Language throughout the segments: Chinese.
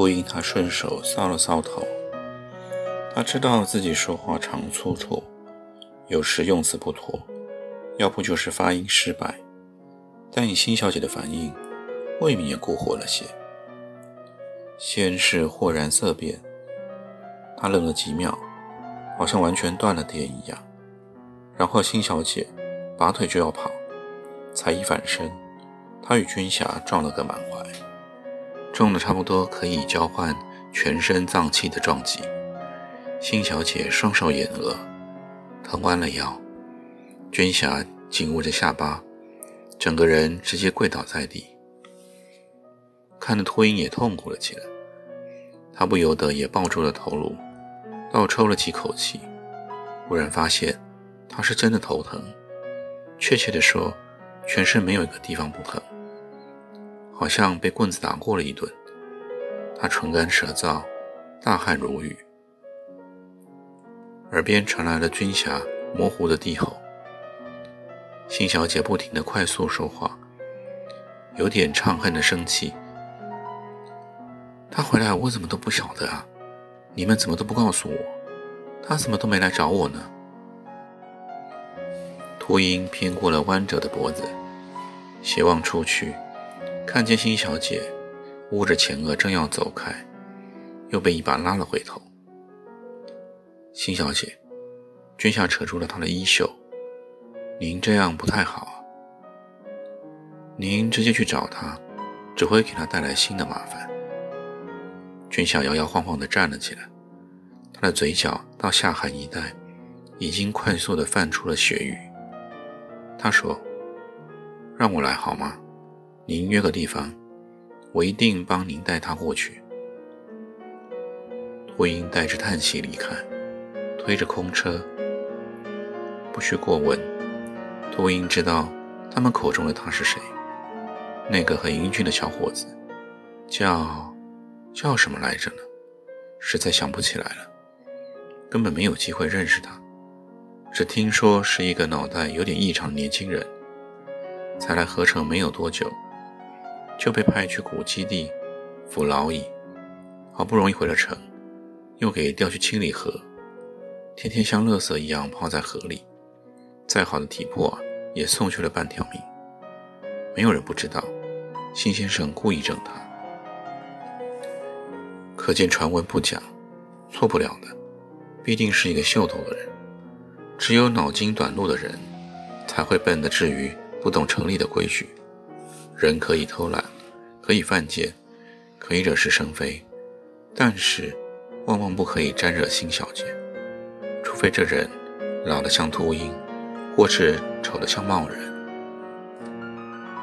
秃鹰他顺手搔了搔头，他知道自己说话常粗鲁，有时用词不妥，要不就是发音失败。但以辛小姐的反应，未免也过火了些。先是豁然色变，他愣了几秒，好像完全断了电一样。然后辛小姐拔腿就要跑，才一反身，他与军霞撞了个满怀。重的差不多可以交换全身脏器的撞击，辛小姐双手掩额，疼弯了腰，娟霞紧捂着下巴，整个人直接跪倒在地。看得秃鹰也痛苦了起来，他不由得也抱住了头颅，倒抽了几口气，忽然发现他是真的头疼，确切的说，全身没有一个地方不疼。好像被棍子打过了一顿，他唇干舌燥，大汗如雨。耳边传来了军霞模糊的低吼。辛小姐不停的快速说话，有点怅恨的生气。他回来我怎么都不晓得啊？你们怎么都不告诉我？他怎么都没来找我呢？秃鹰偏过了弯折的脖子，斜望出去。看见辛小姐捂着前额正要走开，又被一把拉了回头。辛小姐，君夏扯住了她的衣袖：“您这样不太好啊。您直接去找他，只会给他带来新的麻烦。”君夏摇摇晃晃地站了起来，他的嘴角到下颌一带已经快速地泛出了血瘀。他说：“让我来好吗？”您约个地方，我一定帮您带他过去。秃鹰带着叹息离开，推着空车。不需过问，秃鹰知道他们口中的他是谁。那个很英俊的小伙子，叫叫什么来着呢？实在想不起来了，根本没有机会认识他。只听说是一个脑袋有点异常的年轻人，才来合成没有多久。就被派去古基地服劳役，好不容易回了城，又给调去清理河，天天像垃圾一样泡在河里，再好的体魄也送去了半条命。没有人不知道，辛先生故意整他，可见传闻不假，错不了的，必定是一个秀逗的人。只有脑筋短路的人，才会笨得至于不懂城里的规矩。人可以偷懒，可以犯贱，可以惹是生非，但是万万不可以沾惹辛小姐。除非这人老得像秃鹰，或是丑得像冒人。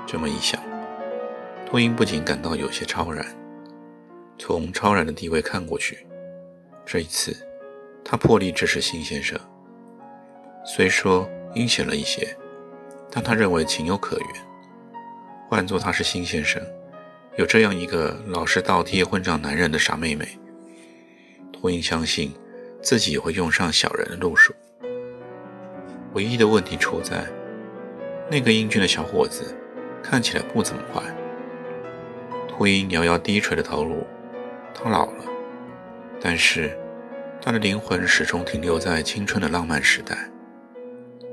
这么一想，秃鹰不仅感到有些超然。从超然的地位看过去，这一次他破例支持辛先生。虽说阴险了一些，但他认为情有可原。换做他是辛先生，有这样一个老实倒贴混账男人的傻妹妹，秃鹰相信自己也会用上小人的路数。唯一的问题出在，那个英俊的小伙子看起来不怎么坏。秃鹰摇摇低垂的头颅，他老了，但是他的灵魂始终停留在青春的浪漫时代，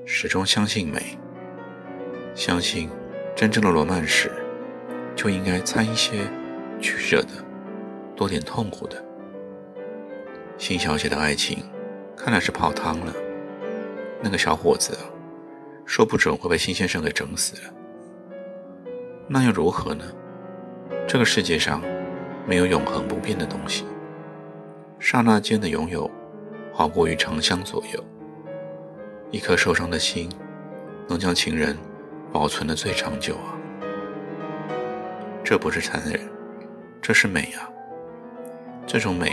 始终相信美，相信。真正的罗曼史，就应该掺一些曲折的，多点痛苦的。辛小姐的爱情，看来是泡汤了。那个小伙子，说不准会被辛先生给整死了。那又如何呢？这个世界上，没有永恒不变的东西。刹那间的拥有，好过于长相左右。一颗受伤的心，能将情人保存的最长久啊！这不是残忍，这是美啊！这种美，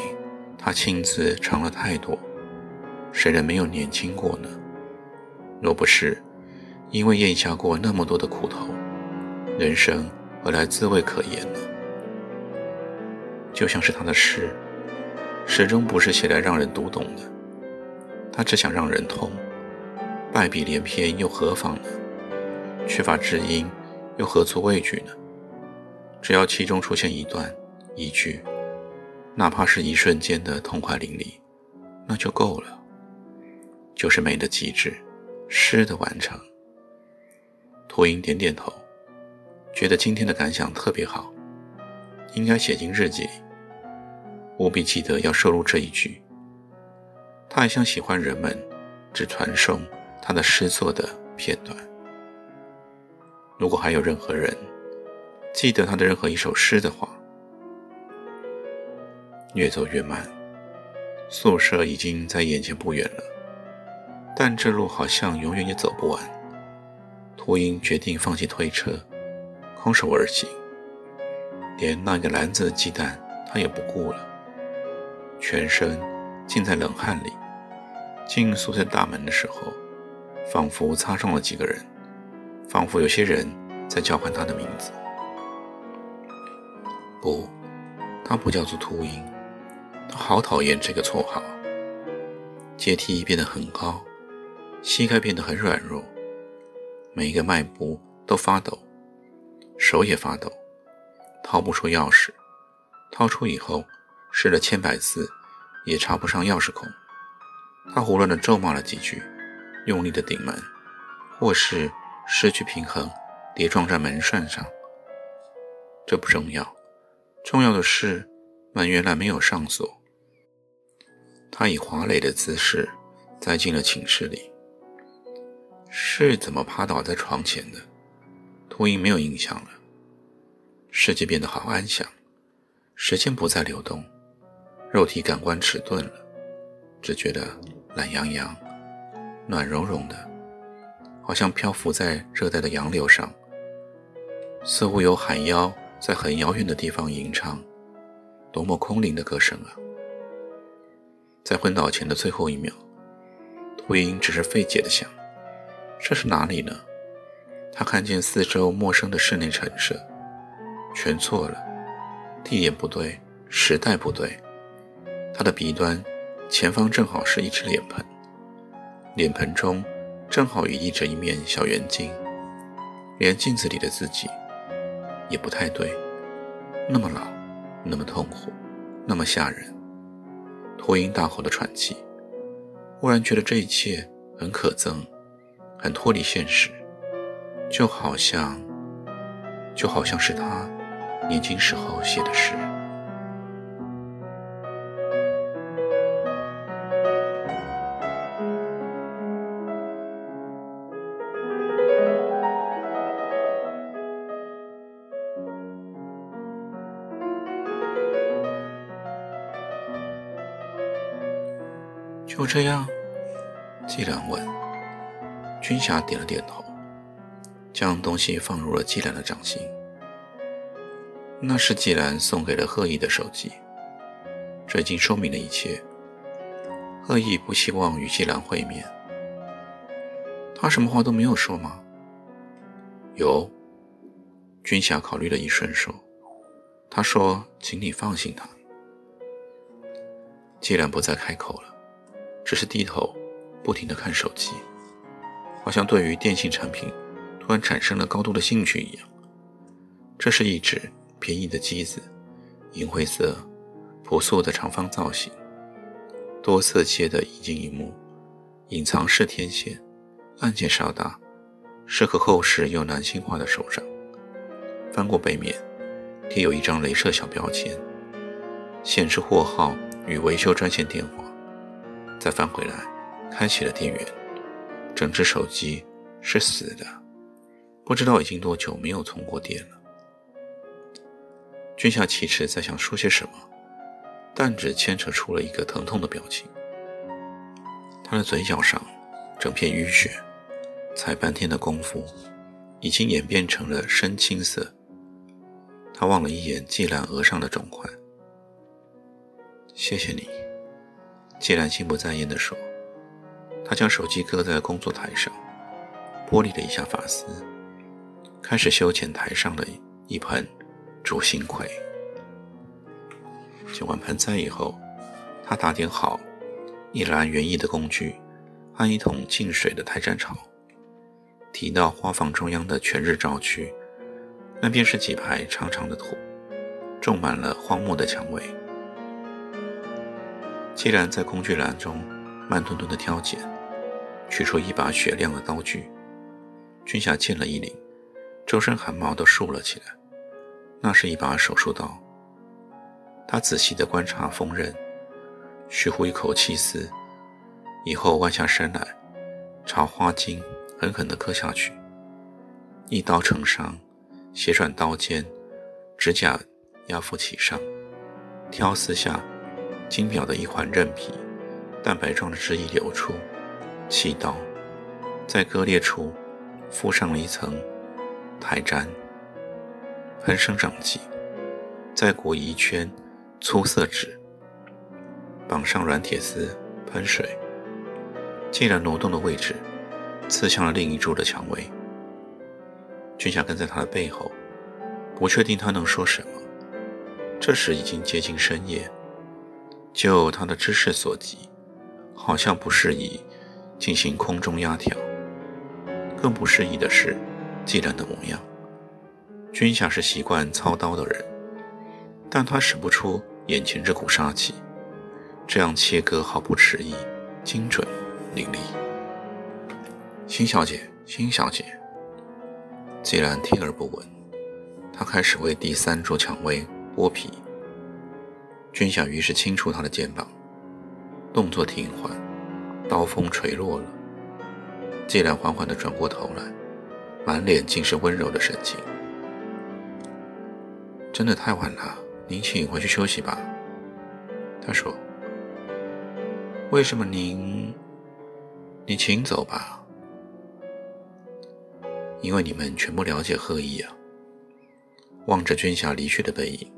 他亲自尝了太多，谁人没有年轻过呢？若不是因为咽下过那么多的苦头，人生何来滋味可言呢？就像是他的诗，始终不是写来让人读懂的，他只想让人痛。败笔连篇又何妨呢？缺乏知音又何足畏惧呢？只要其中出现一段一句，哪怕是一瞬间的痛快淋漓，那就够了，就是美的极致，诗的完成。秃鹰点点头，觉得今天的感想特别好，应该写进日记里，务必记得要收录这一句。他还想喜欢人们只传颂。他的诗作的片段。如果还有任何人记得他的任何一首诗的话，越走越慢，宿舍已经在眼前不远了，但这路好像永远也走不完。秃鹰决定放弃推车，空手而行，连那个篮子的鸡蛋他也不顾了，全身浸在冷汗里。进宿舍大门的时候。仿佛擦撞了几个人，仿佛有些人在叫唤他的名字。不，他不叫做秃鹰，他好讨厌这个绰号。阶梯变得很高，膝盖变得很软弱，每一个迈步都发抖，手也发抖，掏不出钥匙，掏出以后试了千百次也插不上钥匙孔。他胡乱地咒骂了几句。用力的顶门，或是失去平衡，跌撞在门栓上。这不重要，重要的是门原来没有上锁。他以华磊的姿势栽进了寝室里。是怎么趴倒在床前的？秃鹰没有印象了。世界变得好安详，时间不再流动，肉体感官迟钝了，只觉得懒洋洋。暖融融的，好像漂浮在热带的洋流上，似乎有海妖在很遥远的地方吟唱，多么空灵的歌声啊！在昏倒前的最后一秒，秃鹰只是费解的想：这是哪里呢？他看见四周陌生的室内陈设，全错了，地点不对，时代不对。他的鼻端前方正好是一只脸盆。脸盆中正好寓意着一面小圆镜，连镜子里的自己也不太对，那么老，那么痛苦，那么吓人。秃鹰大吼的喘气，忽然觉得这一切很可憎，很脱离现实，就好像，就好像是他年轻时候写的诗。就这样，季兰问。君霞点了点头，将东西放入了季兰的掌心。那是季兰送给了贺毅的手机，这已经说明了一切。贺毅不希望与季兰会面。他什么话都没有说吗？有。君霞考虑了一瞬，说：“他说，请你放心他。”季兰不再开口了。只是低头，不停地看手机，好像对于电信产品突然产生了高度的兴趣一样。这是一只便宜的机子，银灰色，朴素的长方造型，多色阶的一镜一幕，隐藏式天线，按键稍大，适合厚实又男性化的手掌。翻过背面，贴有一张镭射小标签，显示货号与维修专线电话。再翻回来，开启了电源，整只手机是死的，不知道已经多久没有充过电了。君夏其实在想说些什么，但只牵扯出了一个疼痛的表情。他的嘴角上整片淤血，才半天的功夫，已经演变成了深青色。他望了一眼季兰额上的肿块。谢谢你，季兰心不在焉地说。他将手机搁在工作台上，拨理了一下发丝，开始修剪台上的一盆竹心葵。剪完盆栽以后，他打点好一篮园艺的工具和一桶进水的台毡草，提到花房中央的全日照区，那便是几排长长的土，种满了荒漠的蔷薇。既然在工具栏中慢吞吞地挑拣，取出一把雪亮的刀具，君夏见了一凛，周身汗毛都竖了起来。那是一把手术刀。他仔细地观察锋刃，虚呼一口气丝，以后弯下身来，朝花茎狠狠地割下去。一刀成伤，斜转刀尖，指甲压附其上，挑丝下。精表的一环韧皮，蛋白状的汁液流出，气刀在割裂处敷上了一层苔毡，喷生长剂，再裹一圈粗色纸，绑上软铁丝，喷水，借着挪动的位置，刺向了另一株的蔷薇。君夏跟在他的背后，不确定他能说什么。这时已经接近深夜。就他的知识所及，好像不适宜进行空中压条。更不适宜的是，季兰的模样。君夏是习惯操刀的人，但他使不出眼前这股杀气。这样切割毫不迟疑，精准凌厉。辛小姐，辛小姐。既然听而不闻，他开始为第三株蔷薇剥皮。君夏于是轻触他的肩膀，动作停缓，刀锋垂落了。季兰缓缓地转过头来，满脸尽是温柔的神情。真的太晚了，您请回去休息吧。他说：“为什么您？你请走吧，因为你们全不了解贺意啊。”望着君夏离去的背影，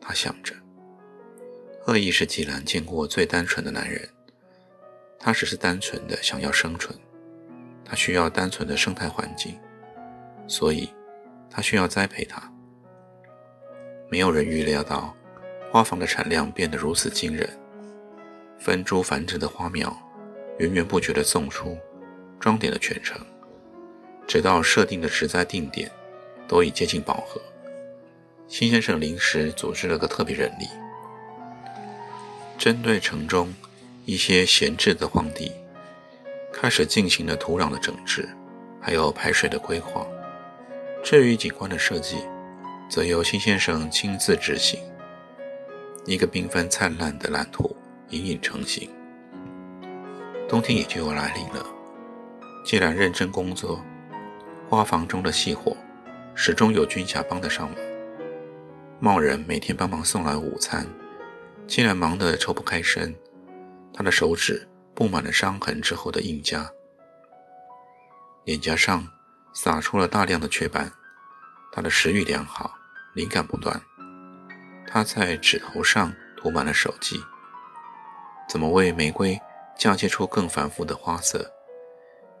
他想着。恶意是季兰见过最单纯的男人，他只是单纯的想要生存，他需要单纯的生态环境，所以，他需要栽培它。没有人预料到，花房的产量变得如此惊人，分株繁殖的花苗源源不绝地送出，装点了全城，直到设定的植栽定点都已接近饱和，新先生临时组织了个特别人力。针对城中一些闲置的荒地，开始进行了土壤的整治，还有排水的规划。至于景观的设计，则由辛先生亲自执行。一个缤纷灿烂的蓝图隐隐成型。冬天也就要来临了。既然认真工作，花房中的细活始终有军霞帮得上忙。茂人每天帮忙送来午餐。竟然忙得抽不开身，他的手指布满了伤痕之后的印痂，脸颊上洒出了大量的雀斑。他的食欲良好，灵感不断。他在指头上涂满了手迹，怎么为玫瑰嫁接出更繁复的花色？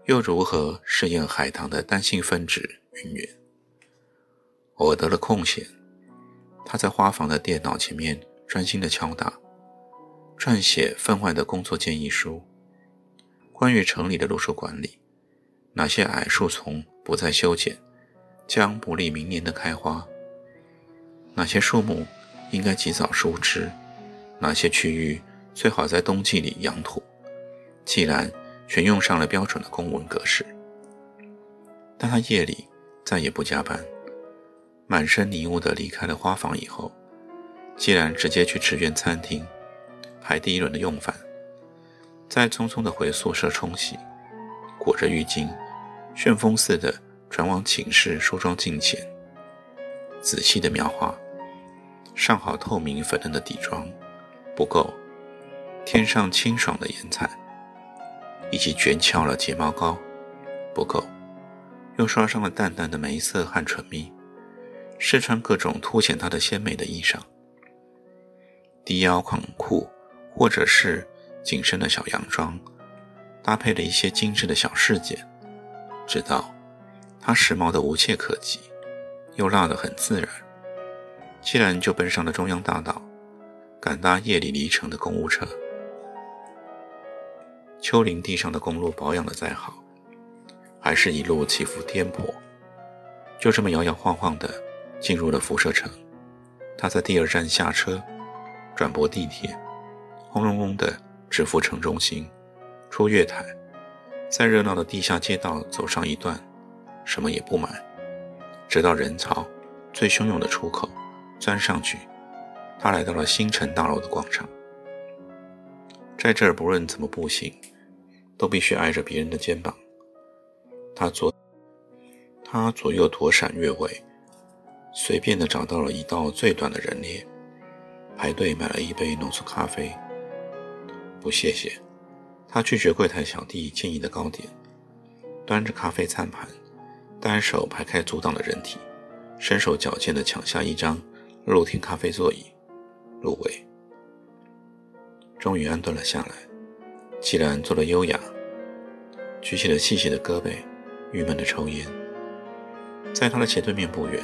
又如何试验海棠的单性分子？云云。偶尔得了空闲，他在花房的电脑前面。专心的敲打，撰写分外的工作建议书。关于城里的路树管理，哪些矮树丛不再修剪，将不利明年的开花？哪些树木应该及早疏枝？哪些区域最好在冬季里养土？既然全用上了标准的公文格式，但他夜里再也不加班，满身泥污的离开了花房以后。既然直接去池园餐厅排第一轮的用饭，再匆匆的回宿舍冲洗，裹着浴巾，旋风似的转往寝室梳妆镜前，仔细的描画，上好透明粉嫩的底妆，不够，添上清爽的颜彩，以及卷翘了睫毛膏，不够，又刷上了淡淡的眉色和唇蜜，试穿各种凸显她的鲜美的衣裳，低腰宽裤或者是紧身的小洋装，搭配了一些精致的小饰件，直到她时髦的无懈可击，又辣得很自然。既然就奔上了中央大道，赶搭夜里离城的公务车。丘陵地上的公路保养的再好，还是一路起伏颠簸，就这么摇摇晃晃的进入了辐射城。他在第二站下车，转驳地铁，轰隆隆的直赴城中心，出月台，在热闹的地下街道走上一段，什么也不买，直到人潮最汹涌的出口。钻上去，他来到了星辰大楼的广场。在这儿，不论怎么步行，都必须挨着别人的肩膀。他左他左右躲闪越位，随便的找到了一道最短的人列，排队买了一杯浓缩咖啡。不谢谢，他拒绝柜台小弟建议的糕点，端着咖啡餐盘，单手排开阻挡的人体，身手矫健的抢下一张。露天咖啡座椅，入围。终于安顿了下来。既然坐了优雅，举起了细细的胳膊，郁闷的抽烟。在他的斜对面不远，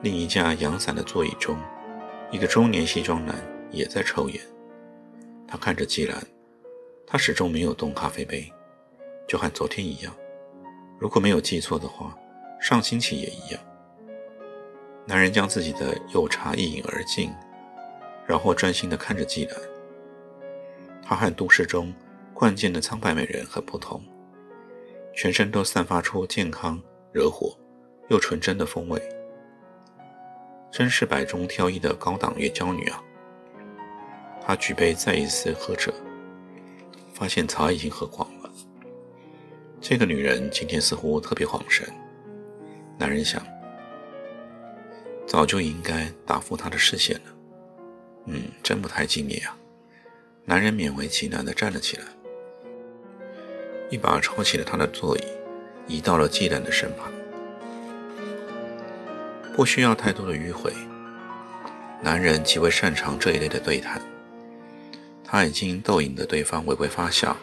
另一架阳伞的座椅中，一个中年西装男也在抽烟。他看着季兰，他始终没有动咖啡杯，就和昨天一样。如果没有记错的话，上星期也一样。男人将自己的釉茶一饮而尽，然后专心地看着季兰。他和都市中惯见的苍白美人很不同，全身都散发出健康、惹火又纯真的风味，真是百中挑一的高档月娇女啊！他举杯再一次喝着，发现茶已经喝光了。这个女人今天似乎特别恍神，男人想。早就应该打覆他的视线了。嗯，真不太敬业啊！男人勉为其难地站了起来，一把抄起了他的座椅，移到了季兰的身旁。不需要太多的迂回，男人极为擅长这一类的对谈。他已经逗引的对方微微发笑，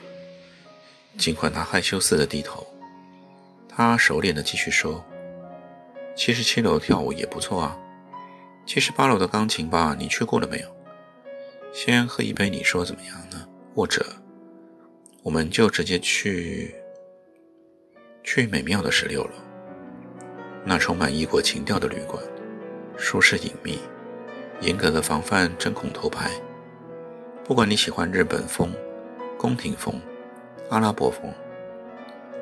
尽管他害羞似的低头，他熟练的继续说。七十七楼跳舞也不错啊，七十八楼的钢琴吧，你去过了没有？先喝一杯，你说怎么样呢？或者，我们就直接去去美妙的十六楼，那充满异国情调的旅馆，舒适隐秘，严格的防范针孔偷拍。不管你喜欢日本风、宫廷风、阿拉伯风，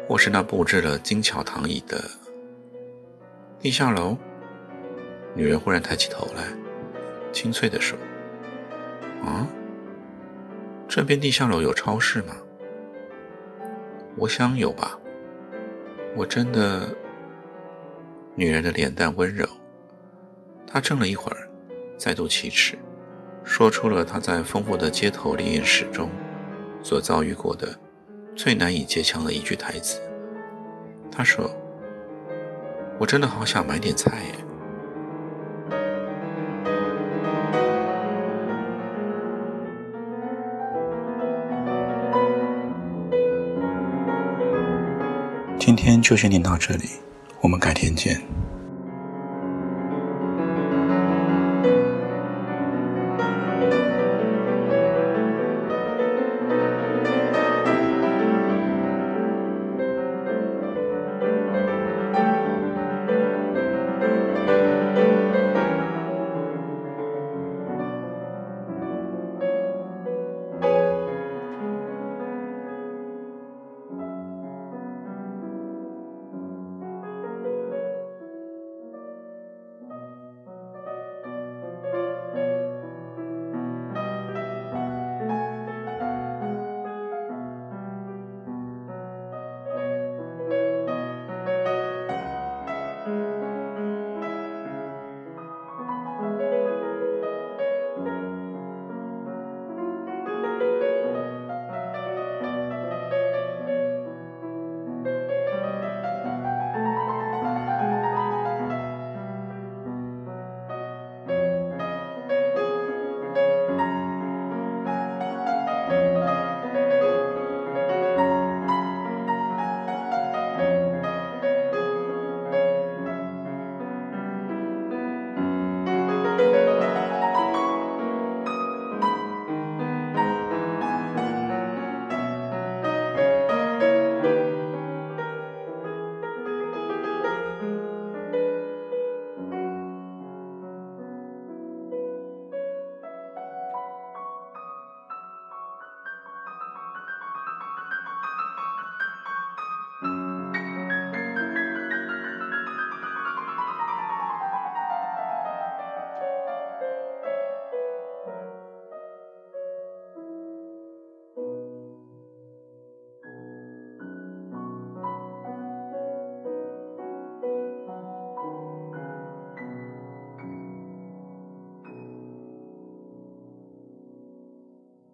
或是那布置了精巧躺椅的。地下楼，女人忽然抬起头来，清脆地说：“啊，这边地下楼有超市吗？我想有吧。我真的。”女人的脸蛋温柔，她怔了一会儿，再度启齿，说出了她在丰富的街头历练史中所遭遇过的最难以接腔的一句台词。她说。我真的好想买点菜耶！今天就先念到这里，我们改天见。